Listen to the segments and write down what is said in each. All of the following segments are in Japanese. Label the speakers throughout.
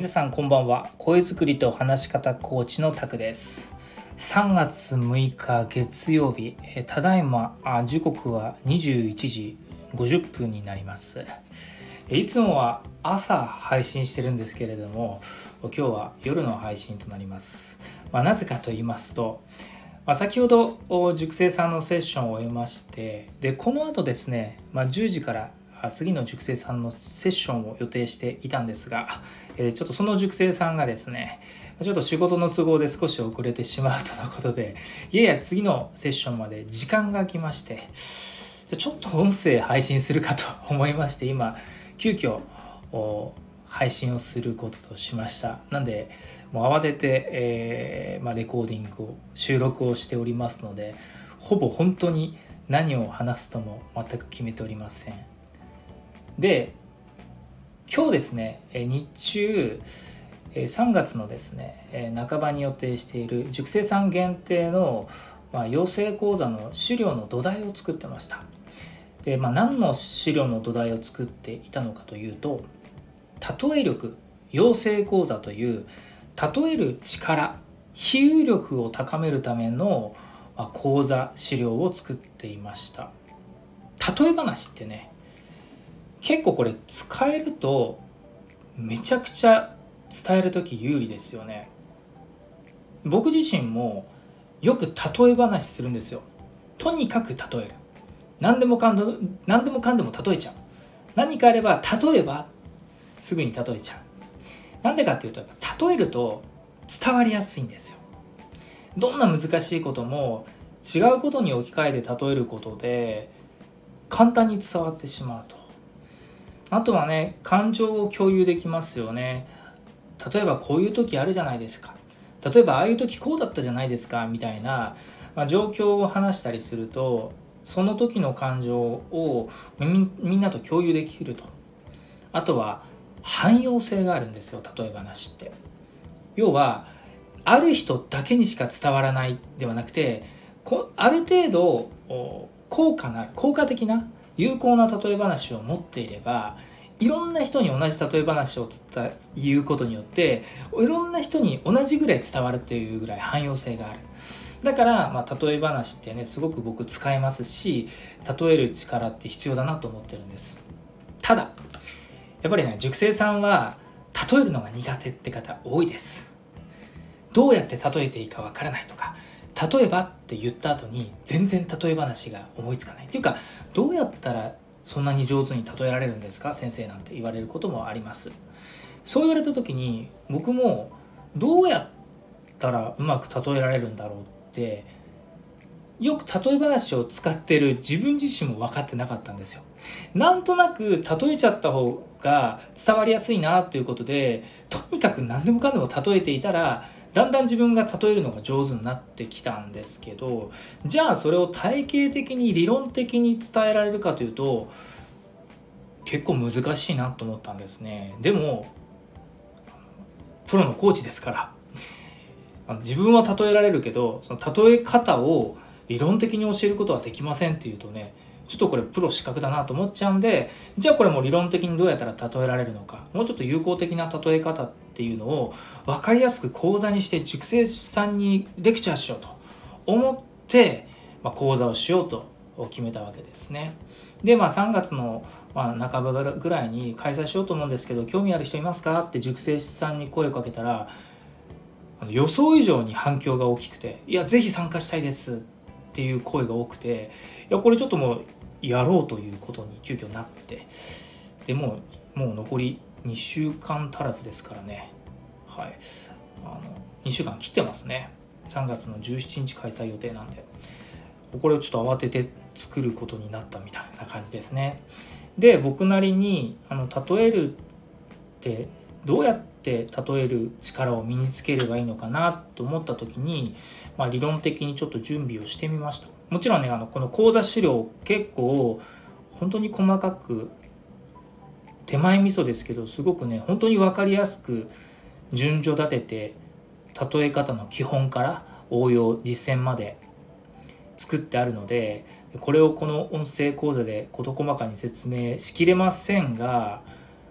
Speaker 1: 皆さんこんばんは。声作りと話し方コーチのタクです。3月6日月曜日えただいまあ時刻は21時50分になります。いつもは朝配信してるんですけれども今日は夜の配信となります、まあ、なぜかと言いますとまあ、先ほど塾生さんのセッションを終えましてでこの後ですね、まあ、10時から次の塾生さんのセッションを予定していたんですが、え、ちょっとその塾生さんがですねちょっと仕事の都合で少し遅れてしまうとのことでいやや次のセッションまで時間が空きましてちょっと音声配信するかと思いまして今急遽配信をすることとしました。なんでもう慌てて、えー、まあ、レコーディングを収録をしておりますのでほぼ本当に何を話すとも全く決めておりません。で今日ですね日中3月のですね半ばに予定している塾生さん限定の、まあ、養成講座の資料の土台を作ってました。で、まあ、何の資料の土台を作っていたのかというと例え力養成講座という例える力比喩力を高めるための講座資料を作っていました。例え話ってね結構これ使えるとめちゃくちゃ伝える時有利ですよね。僕自身もよく例え話するんですよ。とにかく例える。何でもかんでも何でもかんでも例えちゃう。何かあれば例えばすぐに例えちゃう。なんでかっていうと例えると伝わりやすいんですよ。どんな難しいことも違うことに置き換えて例えることで簡単に伝わってしまうと。あとはね感情を共有できますよね。例えばこういう時あるじゃないですか。例えばああいう時こうだったじゃないですかみたいな、まあ、状況を話したりするとその時の感情をみんなと共有できると。あとは汎用性があるんですよ例え話って。要はある人だけにしか伝わらないではなくてある程度効果のある効果的な有効な例え話を持っていればいろんな人に同じ例え話を伝言うことによっていろんな人に同じぐらい伝わるっていうぐらい汎用性がある。だから、まあ、例え話ってねすごく僕使えますし例える力って必要だなと思ってるんです。ただやっぱりね塾生さんは例えるのが苦手って方多いです。どうやって例えていいかわからないとか例えばって言った後に全然例え話が思いつかない。っていうかどうやったらそんなに上手に例えられるんですか？先生なんて言われることもありますそう言われた時に僕もどうやったらうまく例えられるんだろうってよく例え話を使ってる自分自身も分かってなかったんですよ。なんとなく例えちゃった方が伝わりやすいなということでとにかく何でもかんでも例えていたらだんだん自分が例えるのが上手になってきたんですけどじゃあそれを体系的に理論的に伝えられるかというと結構難しいなと思ったんですね。でもプロのコーチですから自分は例えられるけどその例え方を理論的に教えることはできませんっていうとねちょっとこれプロ資格だなと思っちゃうんでじゃあこれも理論的にどうやったら例えられるのかもうちょっと有効的な例え方っていうのを分かりやすく講座にして塾生さんにレクチャーしようと思って、まあ、講座をしようと決めたわけですね。でまあ3月の、まあ、半ばぐらいに開催しようと思うんですけど興味ある人いますか？って塾生さんに声をかけたら予想以上に反響が大きくて「いやぜひ参加したいです」っていう声が多くていやこれちょっともうやろうということに急遽なって。でももう残り2週間足らずですからね。はい。あの2週間切ってますね。3月の17日開催予定なんで。これをちょっと慌てて作ることになったみたいな感じですね。で僕なりにあの例えるってどうやって例える力を身につければいいのかなと思った時に、まあ、理論的にちょっと準備をしてみました。もちろんねあのこの講座資料結構本当に細かく手前味噌ですけどすごくね本当に分かりやすく順序立てて例え方の基本から応用実践まで作ってあるのでこれをこの音声講座で事細かに説明しきれませんが、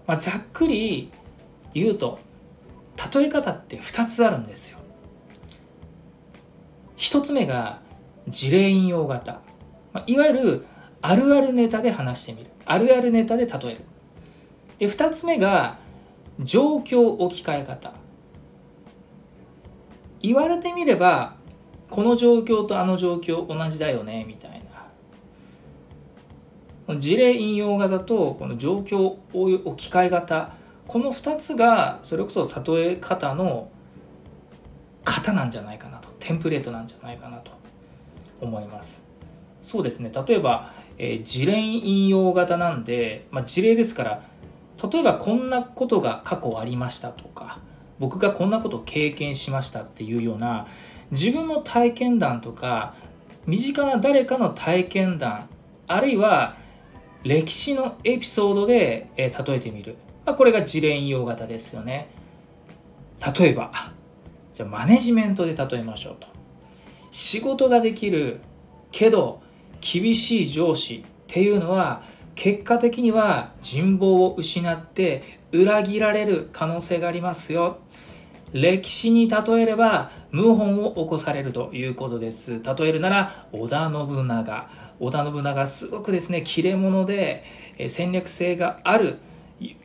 Speaker 1: まあ、ざっくり言うと例え方って2つあるんですよ。1つ目が事例引用型。いわゆるあるあるネタで話してみる。あるあるネタで例える。で2つ目が状況置き換え方。言われてみればこの状況とあの状況同じだよねみたいな。事例引用型とこの状況置き換え型この2つがそれこそ例え方の型なんじゃないかなと。テンプレートなんじゃないかなと。思います。そうですね。例えば、えー、事例引用型なんで、まあ、事例ですから例えばこんなことが過去ありましたとか僕がこんなことを経験しましたっていうような自分の体験談とか身近な誰かの体験談あるいは歴史のエピソードで、え例えてみる、まあ、これが事例引用型ですよね。例えばじゃあマネジメントで例えましょうと。仕事ができるけど厳しい上司っていうのは結果的には人望を失って裏切られる可能性がありますよ。歴史に例えれば謀反を起こされるということです。例えるなら織田信長。織田信長すごくですね切れ者で戦略性がある、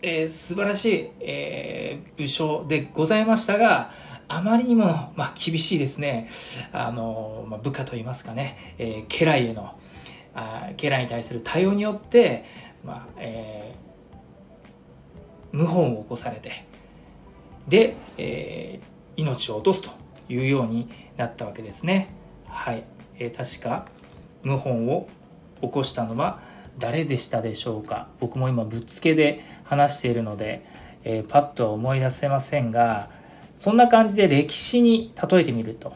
Speaker 1: えー、素晴らしい、えー、武将でございましたがあまりにも、まあ、厳しいですね。あの、まあ、部下といいますかね、えー、家来へのあ家来に対する対応によって、まあえー、謀反を起こされてで、えー、命を落とすというようになったわけですね。はい、えー、確か謀反を起こしたのは誰でしたでしょうか？僕も今ぶっつけで話しているので、えー、パッとは思い出せませんがそんな感じで歴史に例えてみると。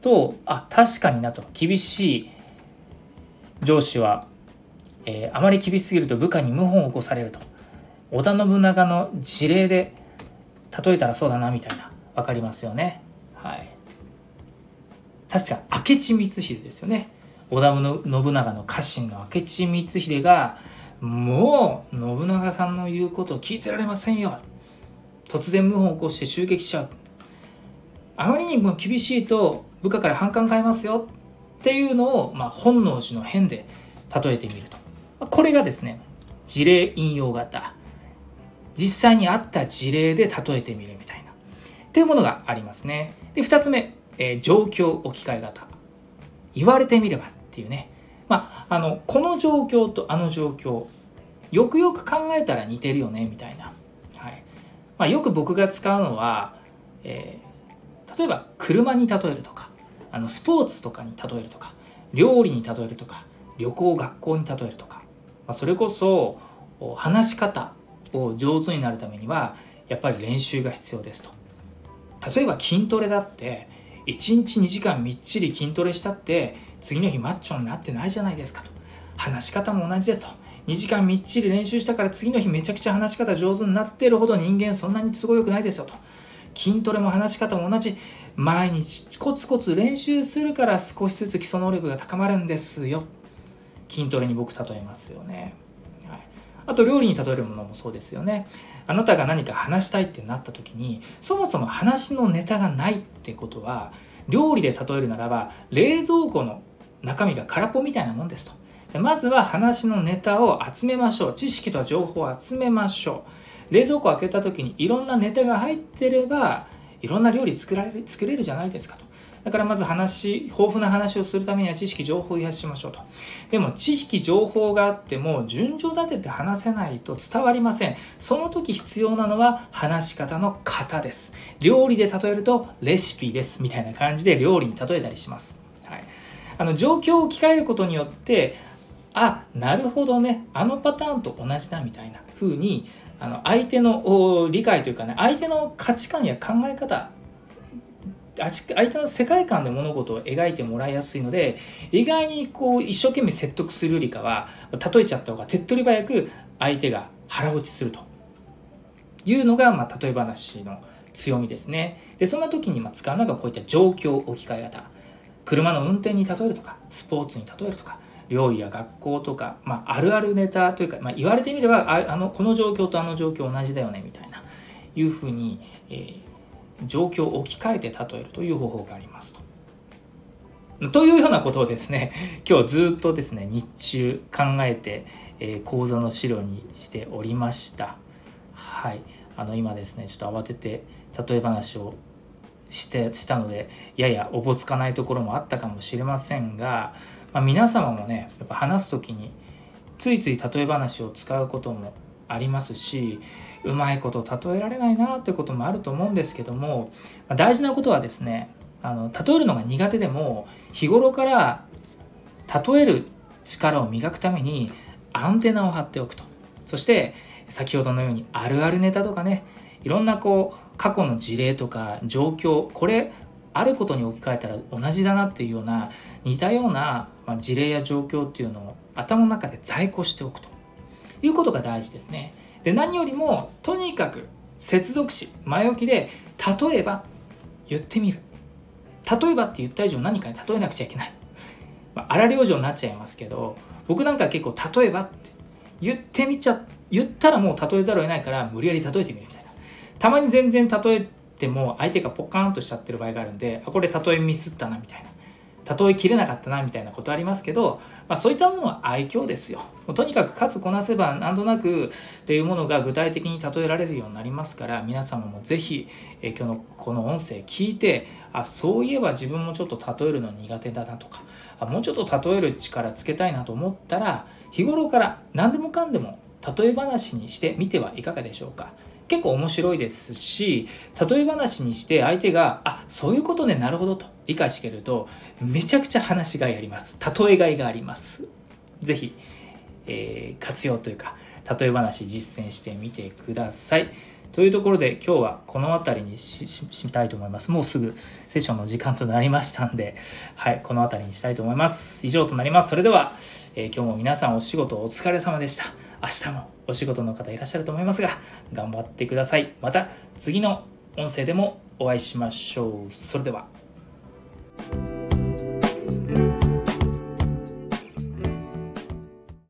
Speaker 1: とあ確かになと。厳しい上司は、えー、あまり厳しすぎると部下に謀反を起こされると。織田信長の事例で例えたらそうだなみたいな。分かりますよね？はい。確か明智光秀ですよね。織田信長の家臣の明智光秀がもう信長さんの言うことを聞いてられませんよ。突然謀反を起こして襲撃しちゃう。あまりにも厳しいと部下から反感買いますよ。っていうのを、まあ、本能寺の変で例えてみると。これがですね事例引用型。実際にあった事例で例えてみるみたいな。っていうものがありますね。で2つ目、えー、状況置き換え型。言われてみればっていうね。まああのこの状況とあの状況よくよく考えたら似てるよねみたいな、はい。まあ、よく僕が使うのは、えー、例えば車に例えるとかあのスポーツとかに例えるとか料理に例えるとか旅行学校に例えるとか、まあ、それこそ話し方を上手になるためにはやっぱり練習が必要ですと。例えば筋トレだって1日2時間みっちり筋トレしたって次の日マッチョになってないじゃないですかと。話し方も同じですと。2時間みっちり練習したから次の日めちゃくちゃ話し方上手になってるほど人間そんなに都合良くないですよと。筋トレも話し方も同じ。毎日コツコツ練習するから少しずつ基礎能力が高まるんですよ。筋トレに僕例えますよね。はい。あと料理に例えるものもそうですよね。あなたが何か話したいってなった時にそもそも話のネタがないってことは料理で例えるならば冷蔵庫の中身が空っぽみたいなもんですと。でまずは話のネタを集めましょう。知識と情報を集めましょう。冷蔵庫を開けた時にいろんなネタが入ってればいろんな料理作られる作れるじゃないですかと。だからまず話、豊富な話をするためには知識、情報を増やしましょうと。でも知識、情報があっても順序立てて話せないと伝わりません。その時必要なのは話し方の型です。料理で例えるとレシピです。みたいな感じで料理に例えたりします。はい。あの、状況を置き換えることによって、あ、なるほどね。あのパターンと同じだみたいな風に、あの、相手の理解というかね、相手の価値観や考え方相手の世界観で物事を描いてもらいやすいので意外にこう一生懸命説得するよりかは例えちゃった方が手っ取り早く相手が腹落ちすると。いうのが、まあ、例え話の強みですね。でそんな時にま使うのがこういった状況置き換え方車の運転に例えるとかスポーツに例えるとか料理や学校とか、まあ、あるあるネタというか、まあ、言われてみればああのこの状況とあの状況同じだよねみたいな。いうふうに、えー、状況を置き換えて例えるという方法がありますと。というようなことをですね 今日ずっとですね日中考えて、えー、講座の資料にしておりましたはいあの今ですねちょっと慌てて例え話をしてしたのでややおぼつかないところもあったかもしれませんが、まあ、皆様もねやっぱ話す時についつい例え話を使うこともありますしうまいこと例えられないなってこともあると思うんですけども、ま、大事なことはですねあの例えるのが苦手でも日頃から例える力を磨くためにアンテナを張っておくと。そして先ほどのようにあるあるネタとかねいろんなこう過去の事例とか状況これあることに置き換えたら同じだなっていうような似たような事例や状況っていうのを頭の中で在庫しておくと。いうことが大事ですね。で何よりもとにかく接続詞前置きで例えば言ってみる例えばって言った以上何かに例えなくちゃいけない。まあ、荒療状になっちゃいますけど、僕なんか結構例えばって言ってみちゃ、言ったらもう例えざるを得ないから無理やり例えてみるみたいな。たまに全然例えても相手がポカーンとしちゃってる場合があるんで、あ、これ例えミスったなみたいな。例えきれなかったなみたいなことありますけど、まあ、そういったものは愛嬌ですよ。とにかく数こなせばなんとなくっていうものが具体的に例えられるようになりますから皆様も是非、え今日のこの音声聞いてあそういえば自分もちょっと例えるの苦手だなとかあもうちょっと例える力つけたいなと思ったら日頃から何でもかんでも例え話にしてみてはいかがでしょうか。結構面白いですし例え話にして相手があそういうことねなるほどと理解してるとめちゃくちゃ話がいあります。例えがいがあります。是非、えー、活用というか例え話実践してみてください。というところで今日はこの辺りにしたいと思います。もうすぐセッションの時間となりましたんではいこの辺りにしたいと思います。以上となります。それでは、えー、今日も皆さんお仕事お疲れ様でした。明日もお仕事の方いらっしゃると思いますが、頑張ってください。また次の音声でもお会いしましょう。それでは。